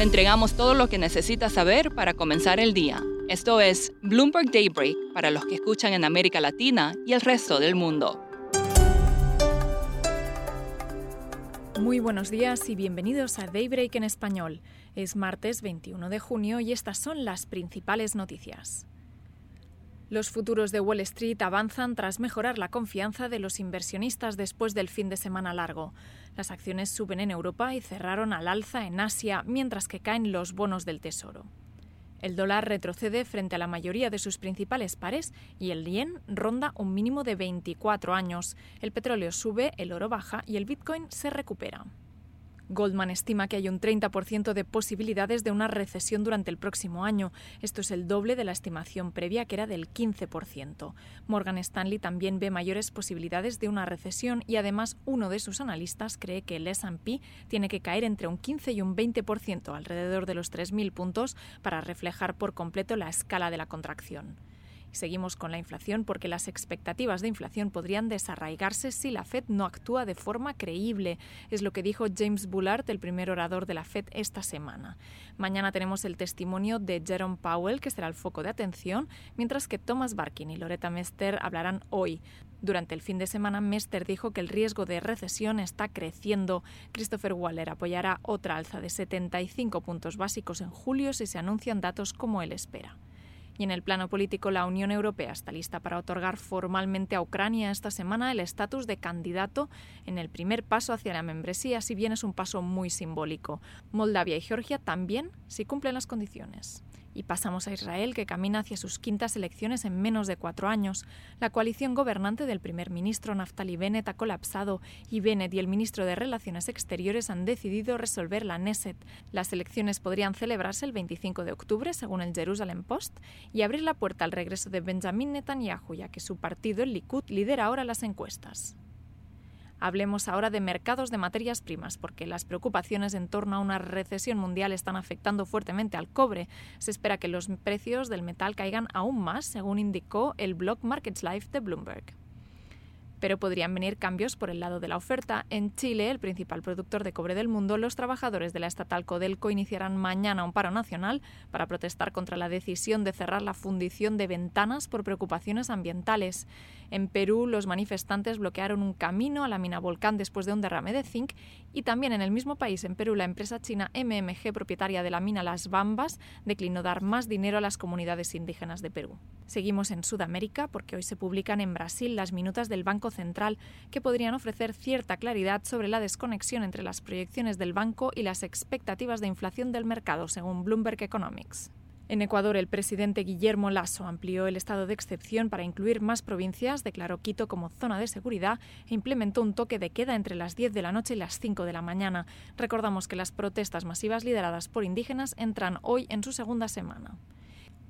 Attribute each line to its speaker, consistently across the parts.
Speaker 1: Le entregamos todo lo que necesita saber para comenzar el día. Esto es Bloomberg Daybreak para los que escuchan en América Latina y el resto del mundo.
Speaker 2: Muy buenos días y bienvenidos a Daybreak en español. Es martes 21 de junio y estas son las principales noticias. Los futuros de Wall Street avanzan tras mejorar la confianza de los inversionistas después del fin de semana largo. Las acciones suben en Europa y cerraron al alza en Asia, mientras que caen los bonos del Tesoro. El dólar retrocede frente a la mayoría de sus principales pares y el yen ronda un mínimo de 24 años. El petróleo sube, el oro baja y el bitcoin se recupera. Goldman estima que hay un 30% de posibilidades de una recesión durante el próximo año. Esto es el doble de la estimación previa, que era del 15%. Morgan Stanley también ve mayores posibilidades de una recesión y además uno de sus analistas cree que el SP tiene que caer entre un 15 y un 20%, alrededor de los 3.000 puntos, para reflejar por completo la escala de la contracción. Seguimos con la inflación porque las expectativas de inflación podrían desarraigarse si la Fed no actúa de forma creíble. Es lo que dijo James Bullard, el primer orador de la Fed esta semana. Mañana tenemos el testimonio de Jerome Powell, que será el foco de atención, mientras que Thomas Barkin y Loretta Mester hablarán hoy. Durante el fin de semana, Mester dijo que el riesgo de recesión está creciendo. Christopher Waller apoyará otra alza de 75 puntos básicos en julio si se anuncian datos como él espera. Y en el plano político, la Unión Europea está lista para otorgar formalmente a Ucrania esta semana el estatus de candidato en el primer paso hacia la membresía, si bien es un paso muy simbólico. Moldavia y Georgia también, si cumplen las condiciones. Y pasamos a Israel, que camina hacia sus quintas elecciones en menos de cuatro años. La coalición gobernante del primer ministro Naftali Bennett ha colapsado y Bennett y el ministro de Relaciones Exteriores han decidido resolver la Neset. Las elecciones podrían celebrarse el 25 de octubre, según el Jerusalem Post, y abrir la puerta al regreso de Benjamin Netanyahu, ya que su partido, el Likud, lidera ahora las encuestas. Hablemos ahora de mercados de materias primas, porque las preocupaciones en torno a una recesión mundial están afectando fuertemente al cobre. Se espera que los precios del metal caigan aún más, según indicó el blog Markets Life de Bloomberg pero podrían venir cambios por el lado de la oferta. En Chile, el principal productor de cobre del mundo, los trabajadores de la estatal Codelco iniciarán mañana un paro nacional para protestar contra la decisión de cerrar la fundición de ventanas por preocupaciones ambientales. En Perú, los manifestantes bloquearon un camino a la mina Volcán después de un derrame de zinc y también en el mismo país, en Perú, la empresa china MMG, propietaria de la mina Las Bambas, declinó dar más dinero a las comunidades indígenas de Perú. Seguimos en Sudamérica porque hoy se publican en Brasil las minutas del Banco Central que podrían ofrecer cierta claridad sobre la desconexión entre las proyecciones del banco y las expectativas de inflación del mercado, según Bloomberg Economics. En Ecuador, el presidente Guillermo Lasso amplió el estado de excepción para incluir más provincias, declaró Quito como zona de seguridad e implementó un toque de queda entre las 10 de la noche y las 5 de la mañana. Recordamos que las protestas masivas lideradas por indígenas entran hoy en su segunda semana.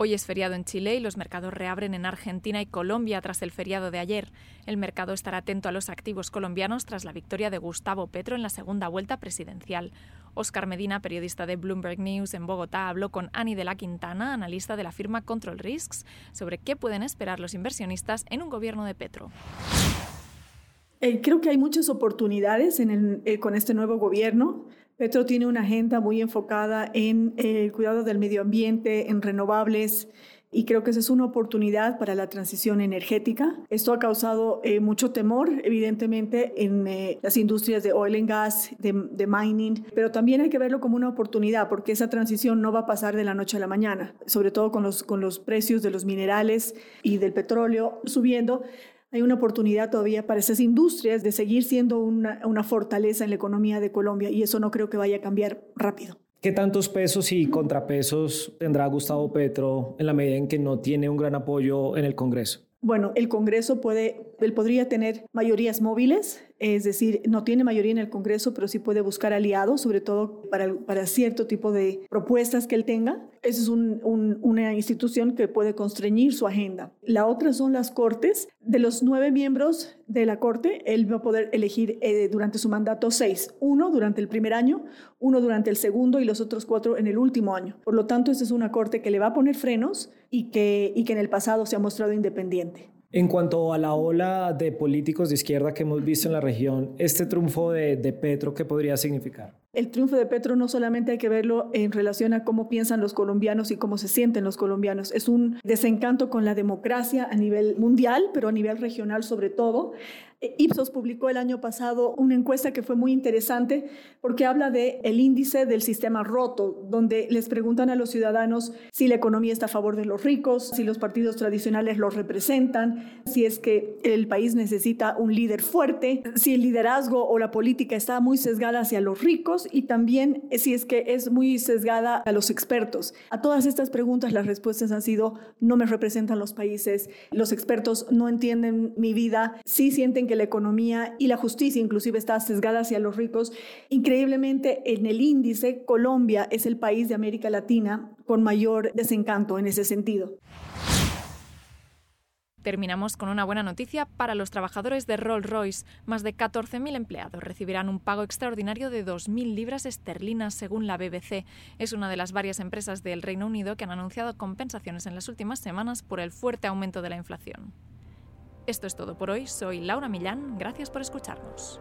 Speaker 2: Hoy es feriado en Chile y los mercados reabren en Argentina y Colombia tras el feriado de ayer. El mercado estará atento a los activos colombianos tras la victoria de Gustavo Petro en la segunda vuelta presidencial. Oscar Medina, periodista de Bloomberg News en Bogotá, habló con Ani de la Quintana, analista de la firma Control Risks, sobre qué pueden esperar los inversionistas en un gobierno de Petro.
Speaker 3: Eh, creo que hay muchas oportunidades eh, con este nuevo gobierno. Petro tiene una agenda muy enfocada en eh, el cuidado del medio ambiente, en renovables, y creo que esa es una oportunidad para la transición energética. Esto ha causado eh, mucho temor, evidentemente, en eh, las industrias de oil and gas, de, de, mining, pero también hay que verlo como una oportunidad porque esa transición no va a pasar de la noche a la mañana, sobre todo con los, con los precios de los minerales y del petróleo subiendo hay una oportunidad todavía para esas industrias de seguir siendo una, una, fortaleza en la economía de Colombia y eso no creo que vaya a cambiar rápido.
Speaker 4: ¿Qué tantos pesos y contrapesos tendrá Gustavo Petro en la medida en que no tiene un gran apoyo en el Congreso?
Speaker 3: Bueno, el Congreso puede, él podría tener mayorías móviles, es decir, no tiene mayoría en el Congreso, pero sí puede buscar aliados, sobre todo para, para cierto tipo de propuestas que él tenga. Esa es una institución que puede constreñir su agenda. La otra son las Cortes. De los nueve miembros de la Corte, él va a poder elegir eh, durante su mandato seis. Uno durante el primer año, uno durante el segundo y los otros cuatro en el último año. Por lo tanto, esta es una Corte que le va a poner frenos y que, y que en el pasado se ha mostrado independiente.
Speaker 4: En cuanto a la ola de políticos de izquierda que hemos visto en la región, este triunfo de, Petro, ¿qué podría significar?
Speaker 3: El triunfo de Petro no solamente hay que verlo en relación a cómo piensan los colombianos y cómo se sienten los colombianos, es un desencanto con la democracia a nivel mundial, pero a nivel regional sobre todo. Ipsos publicó el año pasado una encuesta que fue muy interesante porque habla de el índice del sistema roto, donde les preguntan a los ciudadanos si la economía está a favor de los ricos, si los partidos tradicionales los representan, si es que el país necesita un líder fuerte, si el liderazgo o la política está muy sesgada hacia los ricos y también si es que es muy sesgada a los expertos. A todas estas preguntas las respuestas han sido no me representan los países, los expertos no entienden mi vida, sí sienten que la economía y la justicia inclusive está sesgada hacia los ricos. Increíblemente, en el índice, Colombia es el país de América Latina con mayor desencanto en ese sentido.
Speaker 2: Terminamos con una buena noticia para los trabajadores de Rolls-Royce. Más de 14.000 empleados recibirán un pago extraordinario de 2.000 libras esterlinas, según la BBC. Es una de las varias empresas del Reino Unido que han anunciado compensaciones en las últimas semanas por el fuerte aumento de la inflación. Esto es todo por hoy. Soy Laura Millán. Gracias por escucharnos.